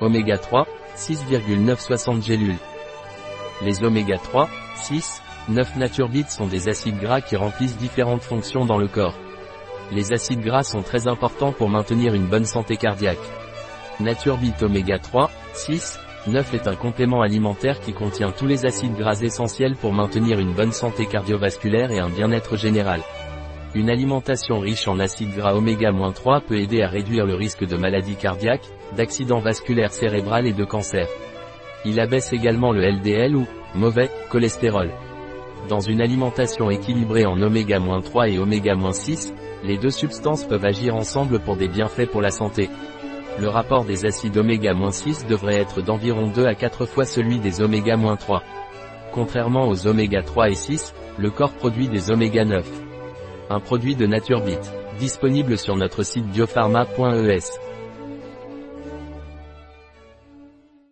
Oméga 3, 6,960 gélules. Les oméga 3, 6, 9 Naturbit sont des acides gras qui remplissent différentes fonctions dans le corps. Les acides gras sont très importants pour maintenir une bonne santé cardiaque. Naturbit Oméga 3, 6, 9 est un complément alimentaire qui contient tous les acides gras essentiels pour maintenir une bonne santé cardiovasculaire et un bien-être général. Une alimentation riche en acides gras oméga-3 peut aider à réduire le risque de maladies cardiaques, d'accidents vasculaires cérébrales et de cancer. Il abaisse également le LDL ou mauvais cholestérol. Dans une alimentation équilibrée en oméga-3 et oméga-6, les deux substances peuvent agir ensemble pour des bienfaits pour la santé le rapport des acides oméga-6 devrait être d'environ 2 à 4 fois celui des oméga-3. Contrairement aux oméga 3 et 6, le corps produit des oméga 9. Un produit de Naturebit, disponible sur notre site biopharma.es.